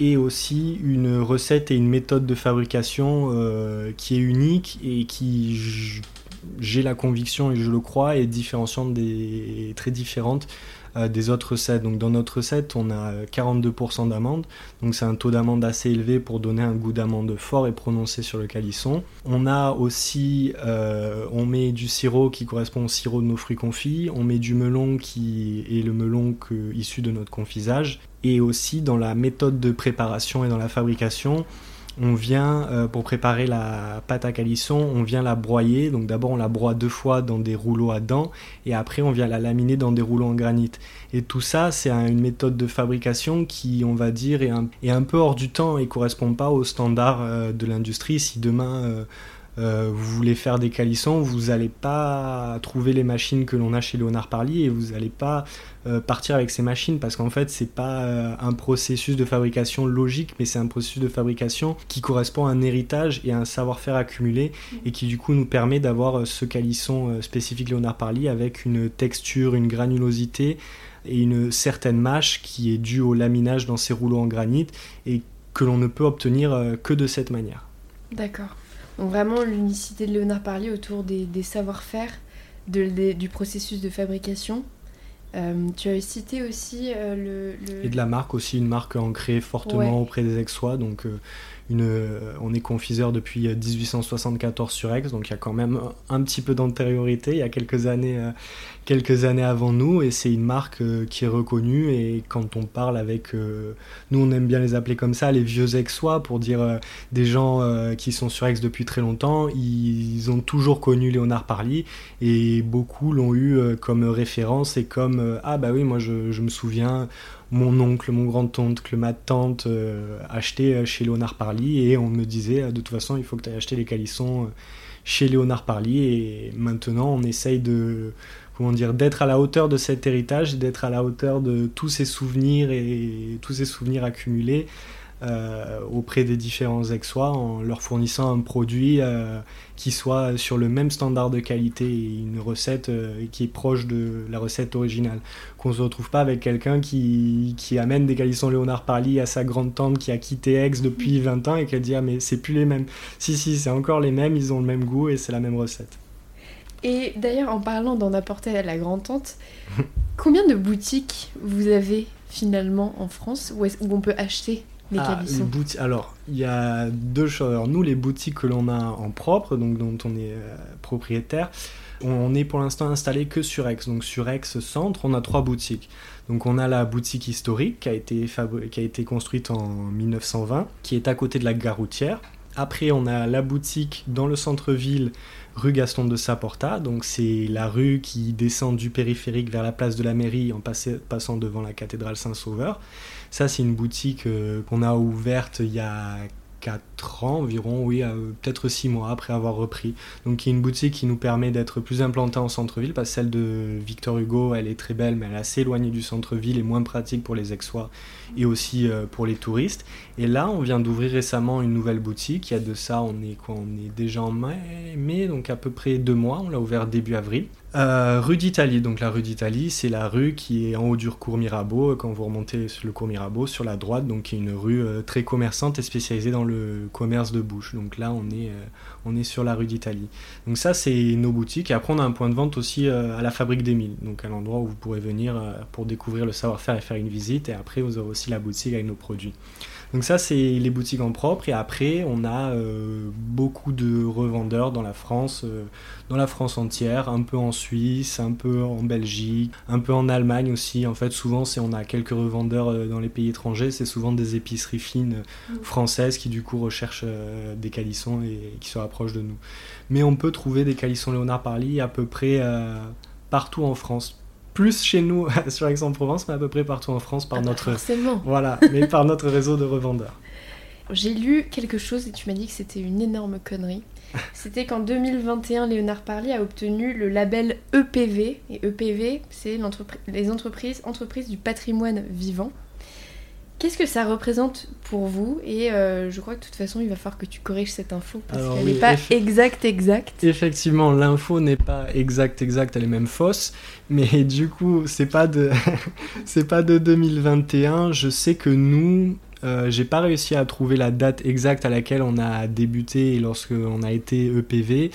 et aussi une recette et une méthode de fabrication euh, qui est unique et qui j'ai la conviction et je le crois est différenciante des très différente des autres recettes. Donc dans notre recette, on a 42% d'amande, donc c'est un taux d'amande assez élevé pour donner un goût d'amande fort et prononcé sur le calisson. On a aussi, euh, on met du sirop qui correspond au sirop de nos fruits confits, on met du melon qui est le melon issu de notre confisage, et aussi dans la méthode de préparation et dans la fabrication, on vient, euh, pour préparer la pâte à calisson, on vient la broyer. Donc d'abord on la broie deux fois dans des rouleaux à dents et après on vient la laminer dans des rouleaux en granit. Et tout ça, c'est une méthode de fabrication qui, on va dire, est un, peu hors du temps et correspond pas aux standards euh, de l'industrie. Si demain... Euh, euh, vous voulez faire des calissons, vous n'allez pas trouver les machines que l'on a chez Léonard Parly et vous n'allez pas euh, partir avec ces machines parce qu'en fait c'est pas euh, un processus de fabrication logique mais c'est un processus de fabrication qui correspond à un héritage et à un savoir-faire accumulé mmh. et qui du coup nous permet d'avoir ce calisson spécifique Léonard Parly avec une texture, une granulosité et une certaine mâche qui est due au laminage dans ces rouleaux en granit et que l'on ne peut obtenir que de cette manière. D'accord. Donc vraiment l'unicité de Léonard Parlier autour des, savoir-faire, du processus de fabrication. Euh, tu as cité aussi euh, le, Et de la marque aussi, une marque ancrée fortement auprès des ex-sois. Donc euh, euh, on est confiseur depuis 1874 euh, sur Aix, donc il y a quand même un petit peu d'antériorité, il y a quelques années, euh, avant nous, et c'est une marque qui est reconnue, et quand on parle avec, nous on aime bien les appeler comme ça, les vieux Aixois, pour dire des gens qui sont sur Aix depuis très longtemps, ils ont toujours connu Léonard Parly, et beaucoup l'ont eu comme référence, et comme, ah bah oui, moi je me souviens mon oncle, mon grand-oncle, ma tante euh, achetaient euh, chez Léonard Parly et on me disait euh, de toute façon il faut que tu ailles acheter les calissons chez Léonard Parly et maintenant on essaye de comment dire d'être à la hauteur de cet héritage, d'être à la hauteur de tous ces souvenirs et tous ces souvenirs accumulés euh, auprès des différents ex en leur fournissant un produit euh, qui soit sur le même standard de qualité et une recette euh, qui est proche de la recette originale. Qu'on se retrouve pas avec quelqu'un qui, qui, amène des calissons Léonard Parly à sa grande tante qui a quitté Aix depuis 20 ans et qui dit ah mais c'est plus les mêmes. Si si c'est encore les mêmes, ils ont le même goût et c'est la même recette. Et d'ailleurs en parlant d'en apporter à la grande tante, combien de boutiques vous avez finalement en France où on peut acheter ah, alors, il y a deux choses. nous, les boutiques que l'on a en propre, donc dont on est euh, propriétaire, on est pour l'instant installé que sur Aix. Donc sur Aix Centre, on a trois boutiques. Donc on a la boutique historique qui a été, qui a été construite en 1920, qui est à côté de la gare routière. Après, on a la boutique dans le centre-ville, rue Gaston de Saporta. Donc, c'est la rue qui descend du périphérique vers la place de la mairie en passant devant la cathédrale Saint-Sauveur. Ça, c'est une boutique euh, qu'on a ouverte il y a 4 ans environ, oui, euh, peut-être 6 mois après avoir repris. Donc y a une boutique qui nous permet d'être plus implantés en centre-ville, parce que celle de Victor Hugo, elle est très belle, mais elle est assez éloignée du centre-ville et moins pratique pour les Aixois et aussi euh, pour les touristes. Et là, on vient d'ouvrir récemment une nouvelle boutique. Il y a de ça, on est quoi On est déjà en mai, donc à peu près deux mois. On l'a ouvert début avril. Euh, rue d'Italie, donc la rue d'Italie, c'est la rue qui est en haut du cours Mirabeau, quand vous remontez sur le cours Mirabeau, sur la droite, donc qui est une rue euh, très commerçante et spécialisée dans le commerce de bouche. Donc là, on est, on est sur la rue d'Italie. Donc ça, c'est nos boutiques. Et après, on a un point de vente aussi à la Fabrique des Milles, donc à l'endroit où vous pourrez venir pour découvrir le savoir-faire et faire une visite. Et après, vous aurez aussi la boutique avec nos produits. Donc ça, c'est les boutiques en propre. Et après, on a euh, beaucoup de revendeurs dans la France, euh, dans la France entière, un peu en Suisse, un peu en Belgique, un peu en Allemagne aussi. En fait, souvent, c'est on a quelques revendeurs euh, dans les pays étrangers. C'est souvent des épiceries fines mmh. françaises qui du coup recherchent des calissons et qui se rapprochent de nous. Mais on peut trouver des calissons Léonard Parly à peu près partout en France plus chez nous sur Aix-en-Provence, mais à peu près partout en France par ah notre forcément. voilà, mais par notre réseau de revendeurs. J'ai lu quelque chose et tu m'as dit que c'était une énorme connerie. C'était qu'en 2021, Léonard Parly a obtenu le label EPV. Et EPV, c'est les entreprises, entreprises du patrimoine vivant. Qu'est-ce que ça représente pour vous Et euh, je crois que de toute façon, il va falloir que tu corriges cette info parce qu'elle n'est pas exacte, exacte. Effectivement, l'info n'est pas exacte, exacte, elle est même fausse. Mais du coup, c'est pas de, c'est pas de 2021. Je sais que nous, euh, j'ai pas réussi à trouver la date exacte à laquelle on a débuté et lorsqu'on a été EPV.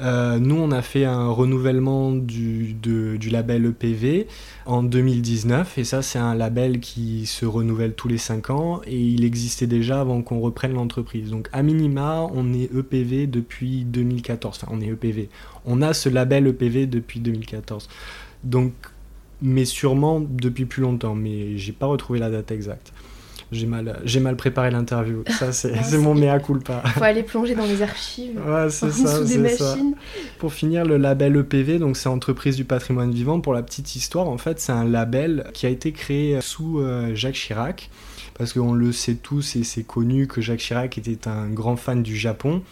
Euh, nous, on a fait un renouvellement du, du, label EPV en 2019, et ça, c'est un label qui se renouvelle tous les 5 ans, et il existait déjà avant qu'on reprenne l'entreprise. Donc, à minima, on est EPV depuis 2014. Enfin, on est EPV. On a ce label EPV depuis 2014. Donc, mais sûrement depuis plus longtemps, mais j'ai pas retrouvé la date exacte j'ai mal, j'ai mal préparé l'interview. Ça, c'est, mon mea culpa. Faut aller plonger dans les archives. Ouais, c'est ça, sous des machines. Pour finir, le label EPV, donc c'est Entreprise du patrimoine vivant. Pour la petite histoire, en fait, c'est un label qui a été créé sous euh, Jacques Chirac. Parce qu'on le sait tous et c'est connu que Jacques Chirac était un grand fan du Japon.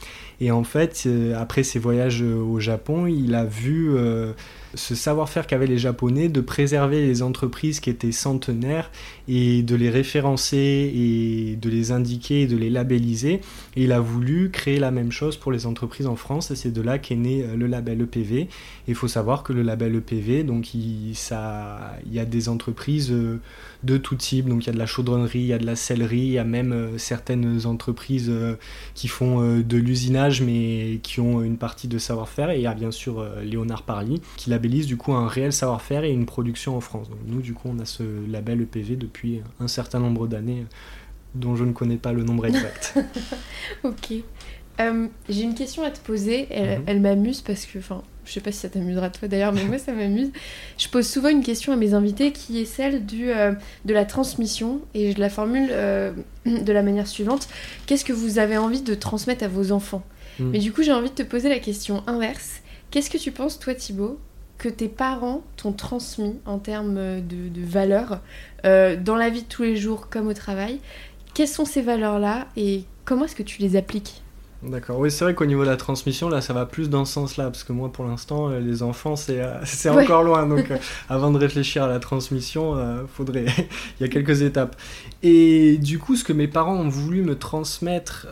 Et en fait, euh, après ses voyages au Japon, il a vu euh, ce savoir-faire qu'avaient les Japonais de préserver les entreprises qui étaient centenaires et de les référencer et de les indiquer et de les labelliser. Et il a voulu créer la même chose pour les entreprises en France et c'est de là qu'est né euh, le label EPV. Il faut savoir que le label EPV, donc il, y a des entreprises euh, de tout type. Donc il y a de la chaudronnerie, il y a de la sellerie, il y a même euh, certaines entreprises qui font de l'usinage mais qui ont une partie de savoir-faire. Et il y a bien sûr Léonard Parly qui l'a du coup un réel savoir-faire et une production en France. Nous du coup on a ce label EPV depuis un certain nombre d'années dont je ne connais pas le nombre exact. ok. Euh, j'ai une question à te poser, elle, mhm. m'amuse parce que, enfin, je sais pas si ça t'amusera toi d'ailleurs, mais moi ça m'amuse. Je pose souvent une question à mes invités qui est celle du, euh, de la transmission et je la formule euh, de la manière suivante. Qu'est-ce que vous avez envie de transmettre à vos enfants? Mhm. Mais du coup j'ai envie de te poser la question inverse. Qu'est-ce que tu penses toi Thibaut que tes parents t'ont transmis en termes de, valeurs euh, dans la vie de tous les jours comme au travail. Quelles sont ces valeurs-là et comment est-ce que tu les appliques? D'accord, oui, c'est vrai qu'au niveau de la transmission, là, ça va plus dans ce sens-là, parce que moi, pour l'instant, euh, les enfants, c'est euh, encore loin. Donc, avant de réfléchir à la transmission, faudrait. Il y a quelques étapes. Et du coup, ce que mes parents ont voulu me transmettre,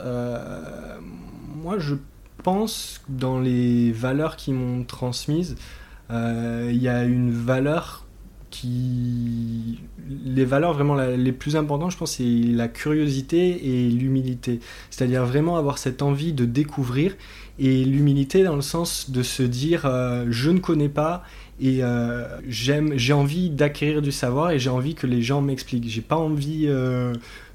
moi, je pense, dans les valeurs qu'ils m'ont transmises, euh, il y a une valeur qui les valeurs vraiment les plus importantes je pense c'est la curiosité et l'humilité c'est-à-dire vraiment avoir cette envie de découvrir et l'humilité dans le sens de se dire euh, je ne connais pas Et j'aime, j'ai envie d'acquérir du savoir et j'ai envie que les gens m'expliquent. J'ai pas envie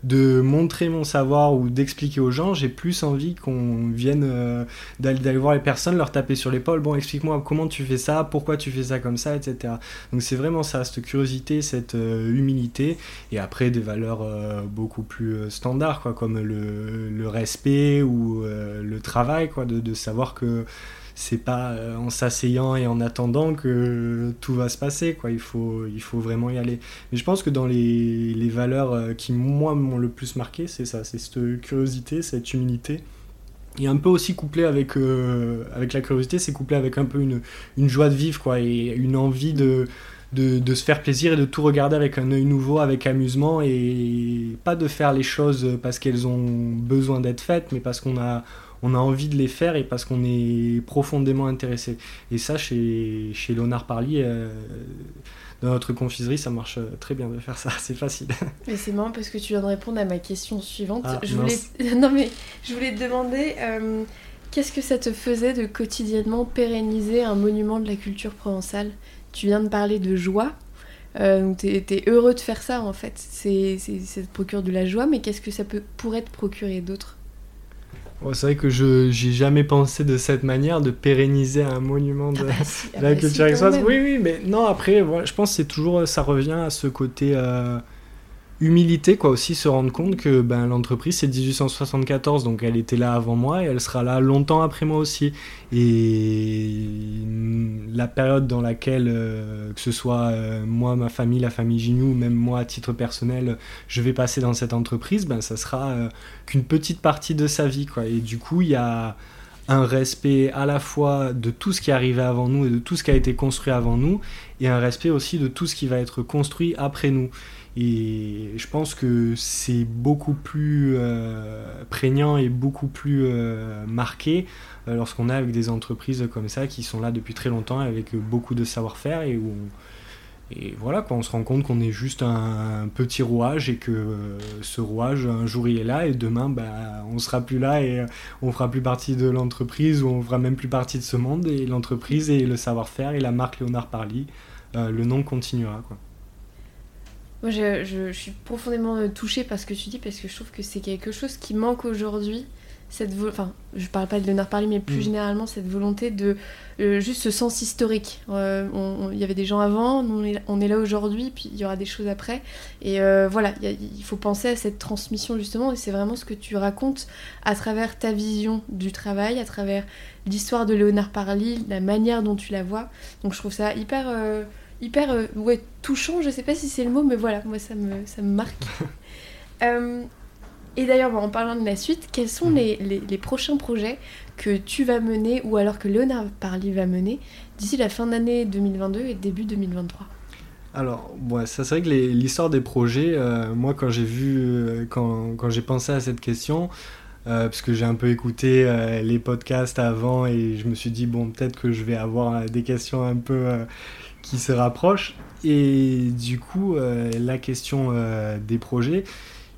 de montrer mon savoir ou d'expliquer aux gens, j'ai plus envie qu'on vienne euh, d'aller voir les personnes, leur taper sur l'épaule, bon explique-moi comment tu fais ça, pourquoi tu fais ça comme ça, etc. Donc c'est vraiment ça, cette curiosité, cette euh, humilité, et après des valeurs euh, beaucoup plus standards, quoi, comme le, respect ou le travail, quoi, de savoir que c'est pas euh, en s'asseyant et en attendant que tout va se passer quoi. Il faut il faut vraiment y aller. Mais je pense que dans les, les valeurs euh, qui moi m'ont le plus marqué c'est ça c'est cette curiosité cette humilité. Et un peu aussi couplé avec euh, avec la curiosité c'est couplé avec un peu une, une joie de vivre quoi et une envie de de, de, se faire plaisir et de tout regarder avec un œil nouveau, avec amusement, et pas de faire les choses parce qu'elles ont besoin d'être faites, mais parce qu'on a, on a envie de les faire et parce qu'on est profondément intéressé. Et ça, chez, chez Léonard Parly, euh, dans notre confiserie, ça marche très bien de faire ça, c'est facile. Mais c'est marrant parce que tu viens de répondre à ma question suivante. Ah, je voulais... non mais je voulais te demander, euh, qu'est-ce que ça te faisait de quotidiennement pérenniser un monument de la culture provençale? Tu viens de parler de joie, euh, tu es, heureux de faire ça en fait. C'est, ça te procure de la joie, mais qu'est-ce que ça peut, pourrait te procurer d'autre? C'est vrai que je j'ai jamais pensé de cette manière de pérenniser un monument de, ah bah ah la bah culture si, Oui, oui, mais non, après, je pense que c'est toujours, ça revient à ce côté euh, humilité, quoi, aussi se rendre compte que ben, l'entreprise c'est 1874, donc elle était là avant moi et elle sera là longtemps après moi aussi. Et la période dans laquelle, euh, que ce soit euh, moi, ma famille, la famille Ginou, même moi à titre personnel, je vais passer dans cette entreprise, ben, ça sera euh, qu'une petite partie de sa vie, quoi. Et du coup, il y a un respect à la fois de tout ce qui est arrivé avant nous et de tout ce qui a été construit avant nous, et un respect aussi de tout ce qui va être construit après nous. Et je pense que c'est beaucoup plus euh, prégnant et beaucoup plus euh, marqué euh, lorsqu'on a avec des entreprises comme ça qui sont là depuis très longtemps avec beaucoup de savoir-faire et où et voilà, on se rend compte qu'on est juste un, petit rouage et que ce rouage, un jour il est là et demain bah, on sera plus là et on fera plus partie de l'entreprise ou on fera même plus partie de ce monde et l'entreprise et le savoir-faire et la marque Léonard Parly, le nom continuera. Quoi. Moi, je, suis profondément euh, touchée par ce que tu dis parce que je trouve que c'est quelque chose qui manque aujourd'hui. Cette enfin, je parle pas de Léonard Parly, mais plus mm. généralement cette volonté de euh, juste ce sens historique. Euh, il y avait des gens avant, on est, on est là aujourd'hui, puis il y aura des choses après. Et voilà, il faut penser à cette transmission justement, et c'est vraiment ce que tu racontes à travers ta vision du travail, à travers l'histoire de Léonard Parly, la manière dont tu la vois. Donc je trouve ça hyper hyper euh, ouais, touchant, je sais pas si c'est le mot, mais voilà, moi ça me, ça me marque. Euh, et d'ailleurs, en parlant de la suite, quels sont mhm. les, les, prochains projets que tu vas mener ou alors que Léonard Parly va mener d'ici la fin d'année 2022 et début 2023 alors, ouais, ça c'est vrai que l'histoire des projets, euh, moi quand j'ai vu, quand, quand j'ai pensé à cette question, parce que j'ai un peu écouté les podcasts avant et je me suis dit, bon, peut-être que je vais avoir des questions un peu qui se rapprochent. Et du coup, euh, la question euh, des projets,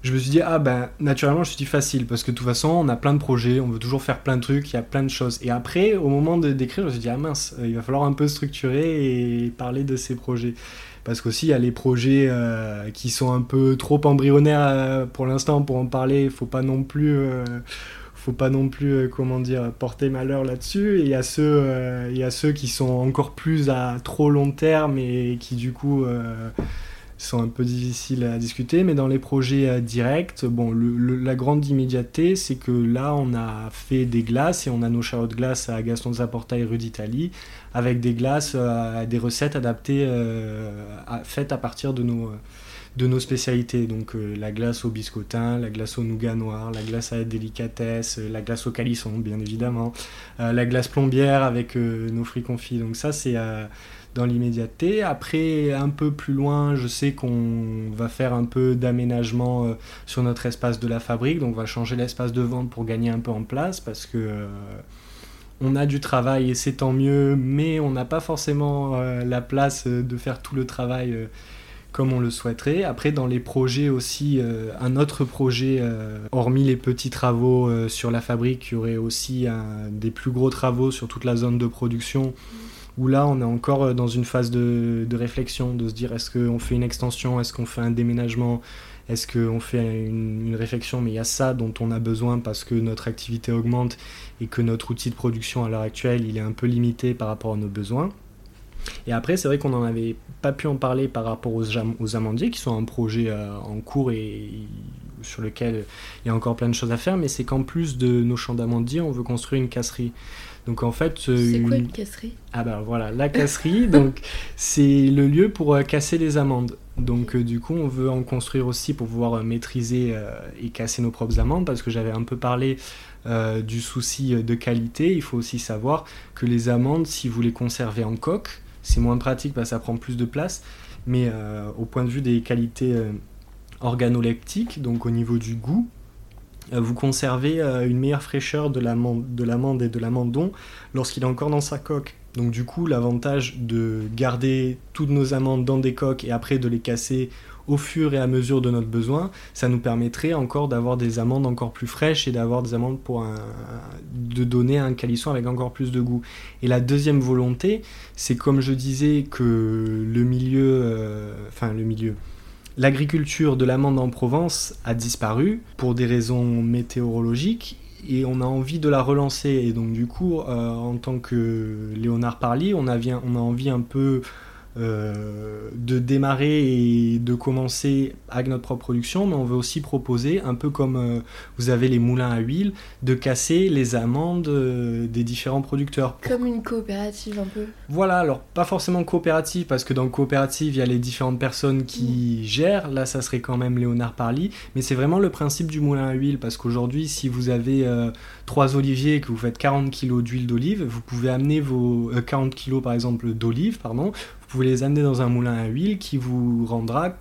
je me suis dit, ah ben, naturellement, je me suis dit facile, parce que de toute façon, on a plein de projets, on veut toujours faire plein de trucs, il y a plein de choses. Et après, au moment de d'écrire, je me suis dit, ah mince, euh, il va falloir un peu structurer et parler de ces projets. Parce qu'aussi, il y a les projets qui sont un peu trop embryonnaires pour l'instant pour en parler, il faut pas non plus faut pas non plus, euh, comment dire, porter malheur là-dessus. Et il y, a ceux, euh, il y a ceux qui sont encore plus à trop long terme et qui du coup euh, sont un peu difficiles à discuter. Mais dans les projets directs, bon, la grande immédiateté, c'est que là, on a fait des glaces et on a nos charlottes glaces à Gaston Zaporta et rue d'Italie avec des glaces, des recettes adaptées, faites à partir de nos de nos spécialités, donc euh, la glace au biscotin, la glace au nougat noir, la glace à la délicatesse, euh, la glace au calisson bien évidemment, euh, la glace plombière avec nos fruits confits. Donc ça c'est dans l'immédiateté. Après, un peu plus loin, je sais qu'on va faire un peu d'aménagement sur notre espace de la fabrique, donc on va changer l'espace de vente pour gagner un peu en place parce que on a du travail et c'est tant mieux, mais on n'a pas forcément la place de faire tout le travail comme on le souhaiterait. Après, dans les projets aussi, euh, un autre projet, euh, hormis les petits travaux euh, sur la fabrique, il y aurait aussi des plus gros travaux sur toute la zone de production où là on est encore dans une phase de, de réflexion, de se dire est-ce qu'on fait une extension, est-ce qu'on fait un déménagement, est-ce qu'on fait une, réflexion, mais il y a ça dont on a besoin parce que notre activité augmente et que notre outil de production à l'heure actuelle, il est un peu limité par rapport à nos besoins. Et après, c'est vrai qu'on n'en avait pas pu en parler par rapport aux, aux amandiers, qui sont un projet euh, en cours et sur lequel il y a encore plein de choses à faire, mais c'est qu'en plus de nos champs d'amandiers, on veut construire une casserie. Donc en fait, euh, c'est quoi une casserie? Ah ben voilà, la casserie, donc c'est le lieu pour euh, casser les amandes. Donc du coup, on veut en construire aussi pour pouvoir maîtriser et casser nos propres amandes, parce que j'avais un peu parlé du souci de qualité. Il faut aussi savoir que les amandes, si vous les conservez en coque, c'est moins pratique parce que ça prend plus de place. Mais euh, au point de vue des qualités euh, organoleptiques, donc au niveau du goût, euh, vous conservez une meilleure fraîcheur de l'amande et de l'amandon lorsqu'il est encore dans sa coque. Donc du coup, l'avantage de garder toutes nos amandes dans des coques et après de les casser au fur et à mesure de notre besoin, ça nous permettrait encore d'avoir des amandes encore plus fraîches et d'avoir des amandes pour donner un calisson avec encore plus de goût. Et la deuxième volonté, c'est comme je disais que le milieu, euh, enfin le milieu, l'agriculture de l'amande en Provence a disparu pour des raisons météorologiques et on a envie de la relancer. Et donc du coup, euh, en tant que Léonard Parly, on on a envie un peu euh, de démarrer et de commencer avec notre propre production, mais on veut aussi proposer, un peu comme euh, vous avez les moulins à huile, de casser les amendes euh, des différents producteurs. Comme une coopérative un peu Voilà, alors pas forcément coopérative, parce que dans coopérative, il y a les différentes personnes qui mm. gèrent, là ça serait quand même Léonard Parly, mais c'est vraiment le principe du moulin à huile, parce qu'aujourd'hui, si vous avez trois oliviers et que vous faites 40 kg d'huile d'olive, vous pouvez amener vos 40 kg par exemple d'olive, pardon, vous pouvez les amener dans un moulin à huile qui vous rendra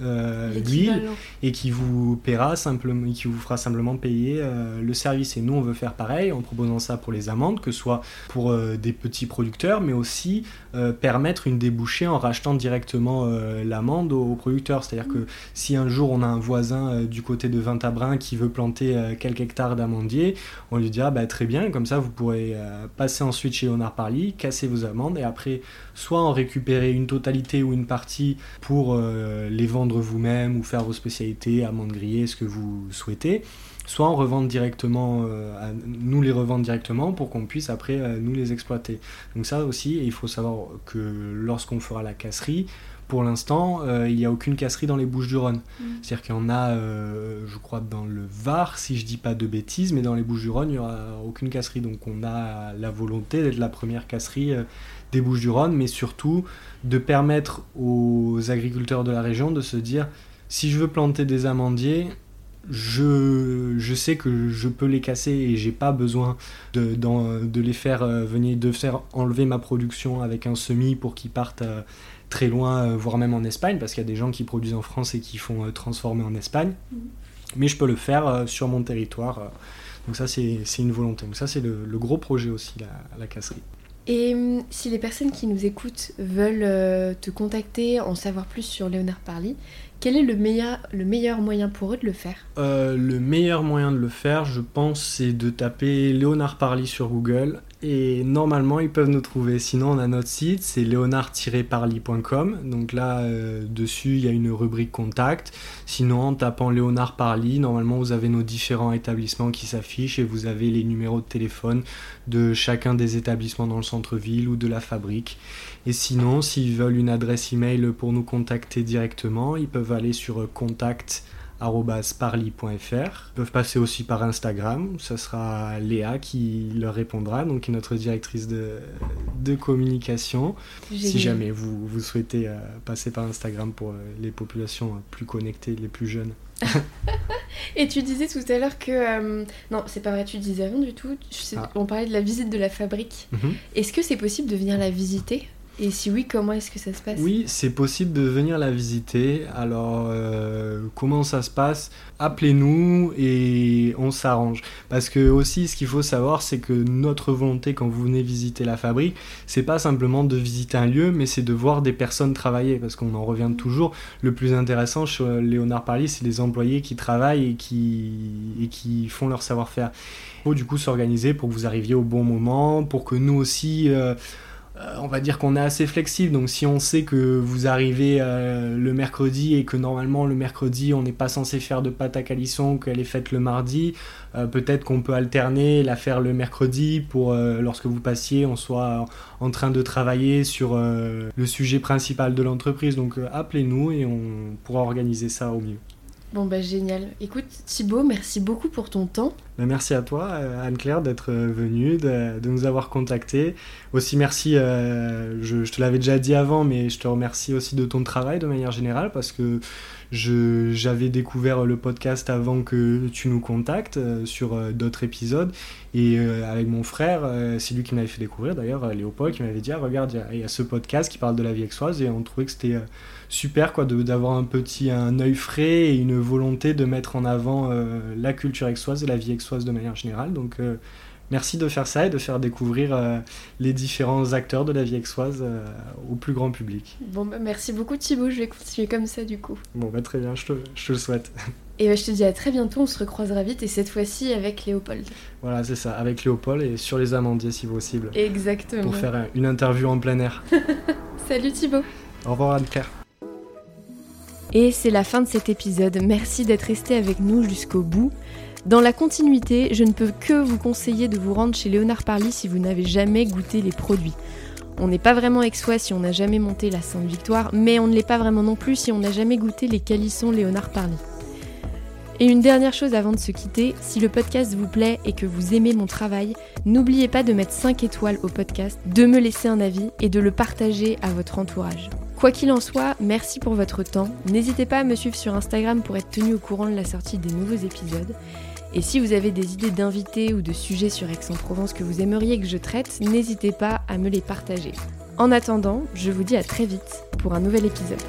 euh, l'huile et qui vous paiera simplement, qui vous fera simplement payer euh, le service. Et nous, on veut faire pareil en proposant ça pour les amendes, que ce soit pour euh, des petits producteurs, mais aussi permettre une débouchée en rachetant directement l'amende aux, producteurs. C'est-à-dire que si un jour on a un voisin du côté de Vintabrin qui veut planter quelques hectares d'amandiers, on lui dira bah, très bien, comme ça vous pourrez passer ensuite chez Léonard Parly, casser vos amandes et après soit en récupérer une totalité ou une partie pour les vendre vous-même ou faire vos spécialités, amandes grillées, ce que vous souhaitez, soit en revendre directement, euh, à nous les revendre directement pour qu'on puisse après euh, nous les exploiter. Donc ça aussi, il faut savoir que lorsqu'on fera la casserie, pour l'instant, euh, il n'y a aucune casserie dans les Bouches du Rhône. Mm. C'est-à-dire qu'il y en a, je crois, dans le Var, si je dis pas de bêtises, mais dans les Bouches du Rhône, il n'y aura aucune casserie. Donc on a la volonté d'être la première casserie des Bouches-du-Rhône, mais surtout de permettre aux agriculteurs de la région de se dire si je veux planter des amandiers, je, je sais que je peux les casser et j'ai pas besoin de, de, les faire euh, venir, de faire enlever ma production avec un semis pour qu'ils partent euh, très loin, euh, voire même en Espagne, parce qu'il y a des gens qui produisent en France et qui font transformer en Espagne. Mmh. Mais je peux le faire sur mon territoire. donc ça, c'est une volonté. Donc ça, c'est le, le, gros projet aussi, la, la casserie. Et hum, si les personnes qui nous écoutent veulent te contacter, en savoir plus sur Léonard Parly, quel est le meilleur, le meilleur moyen pour eux de le faire? Euh, Le meilleur moyen de le faire, je pense, c'est de taper Léonard Parly sur Google et normalement ils peuvent nous trouver. Sinon, on a notre site, c'est léonard-parly.com. Donc là, euh, dessus, il y a une rubrique contact. Sinon, en tapant Léonard Parly, normalement vous avez nos différents établissements qui s'affichent et vous avez les numéros de téléphone de chacun des établissements dans le centre-ville ou de la fabrique. Et sinon, s'ils veulent une adresse email pour nous contacter directement, ils peuvent aller sur contact parly.fr. Ils peuvent passer aussi par Instagram, ce sera Léa qui leur répondra, donc qui est notre directrice de, de communication. Si jamais vous, vous souhaitez euh, passer par Instagram pour euh, les populations plus connectées, les plus jeunes. Et tu disais tout à l'heure que... Euh, non, c'est pas vrai, tu disais rien du tout. Ah. On parlait de la visite de la fabrique. Mhm. Est-ce que c'est possible de venir la visiter? Et si oui, comment est-ce que ça se passe? Oui, c'est possible de venir la visiter. Alors, euh, comment ça se passe? Appelez-nous et on s'arrange. Parce que aussi, ce qu'il faut savoir, c'est que notre volonté quand vous venez visiter la fabrique, c'est pas simplement de visiter un lieu, mais c'est de voir des personnes travailler. Parce qu'on en revient toujours. Le plus intéressant chez Léonard Parly, c'est les employés qui travaillent et qui, et qui font leur savoir-faire. Il faut du coup s'organiser pour que vous arriviez au bon moment, pour que nous aussi... Euh, euh, on va dire qu'on est assez flexible. Donc si on sait que vous arrivez euh, le mercredi et que normalement le mercredi on n'est pas censé faire de pâte à calisson, qu'elle est faite le mardi, euh, peut-être qu'on peut alterner, la faire le mercredi pour lorsque vous passiez, on soit en train de travailler sur le sujet principal de l'entreprise. Donc appelez-nous et on pourra organiser ça au mieux. Bon bah génial. Écoute Thibaut, merci beaucoup pour ton temps. Bah, merci à toi Anne-Claire d'être venue, de, nous avoir contactés. Aussi merci, euh, je, te l'avais déjà dit avant, mais je te remercie aussi de ton travail de manière générale parce que j'avais découvert le podcast avant que tu nous contactes euh, sur euh, d'autres épisodes. Et avec mon frère, c'est lui qui m'avait fait découvrir d'ailleurs, Léopold, qui m'avait dit ah, regarde, il y, a ce podcast qui parle de la vie exoise et on trouvait que c'était super quoi d'avoir un petit un œil frais et une volonté de mettre en avant la culture exoise et la vie exoise de manière générale. Donc merci de faire ça et de faire découvrir euh, les différents acteurs de la vie exoise euh, au plus grand public. Bon, bah, merci beaucoup Thibaut, je vais continuer comme ça du coup. Bon, bah, très bien, je te, je le souhaite. Et bah, je te dis à très bientôt, on se recroisera vite et cette fois-ci avec Léopold. Voilà, c'est ça, avec Léopold et sur les amandiers si possible. Exactement. Pour faire une interview en plein air. Salut Thibaut. Au revoir Anne-Claire. Et c'est la fin de cet épisode. Merci d'être resté avec nous jusqu'au bout. Dans la continuité, je ne peux que vous conseiller de vous rendre chez Léonard Parly si vous n'avez jamais goûté les produits. On n'est pas vraiment exois si on n'a jamais monté la Sainte Victoire, mais on ne l'est pas vraiment non plus si on n'a jamais goûté les calissons Léonard Parly. Et une dernière chose avant de se quitter, si le podcast vous plaît et que vous aimez mon travail, n'oubliez pas de mettre 5 étoiles au podcast, de me laisser un avis et de le partager à votre entourage. Quoi qu'il en soit, merci pour votre temps. N'hésitez pas à me suivre sur Instagram pour être tenu au courant de la sortie des nouveaux épisodes. Et si vous avez des idées d'invités ou de sujets sur Aix-en-Provence que vous aimeriez que je traite, n'hésitez pas à me les partager. En attendant, je vous dis à très vite pour un nouvel épisode.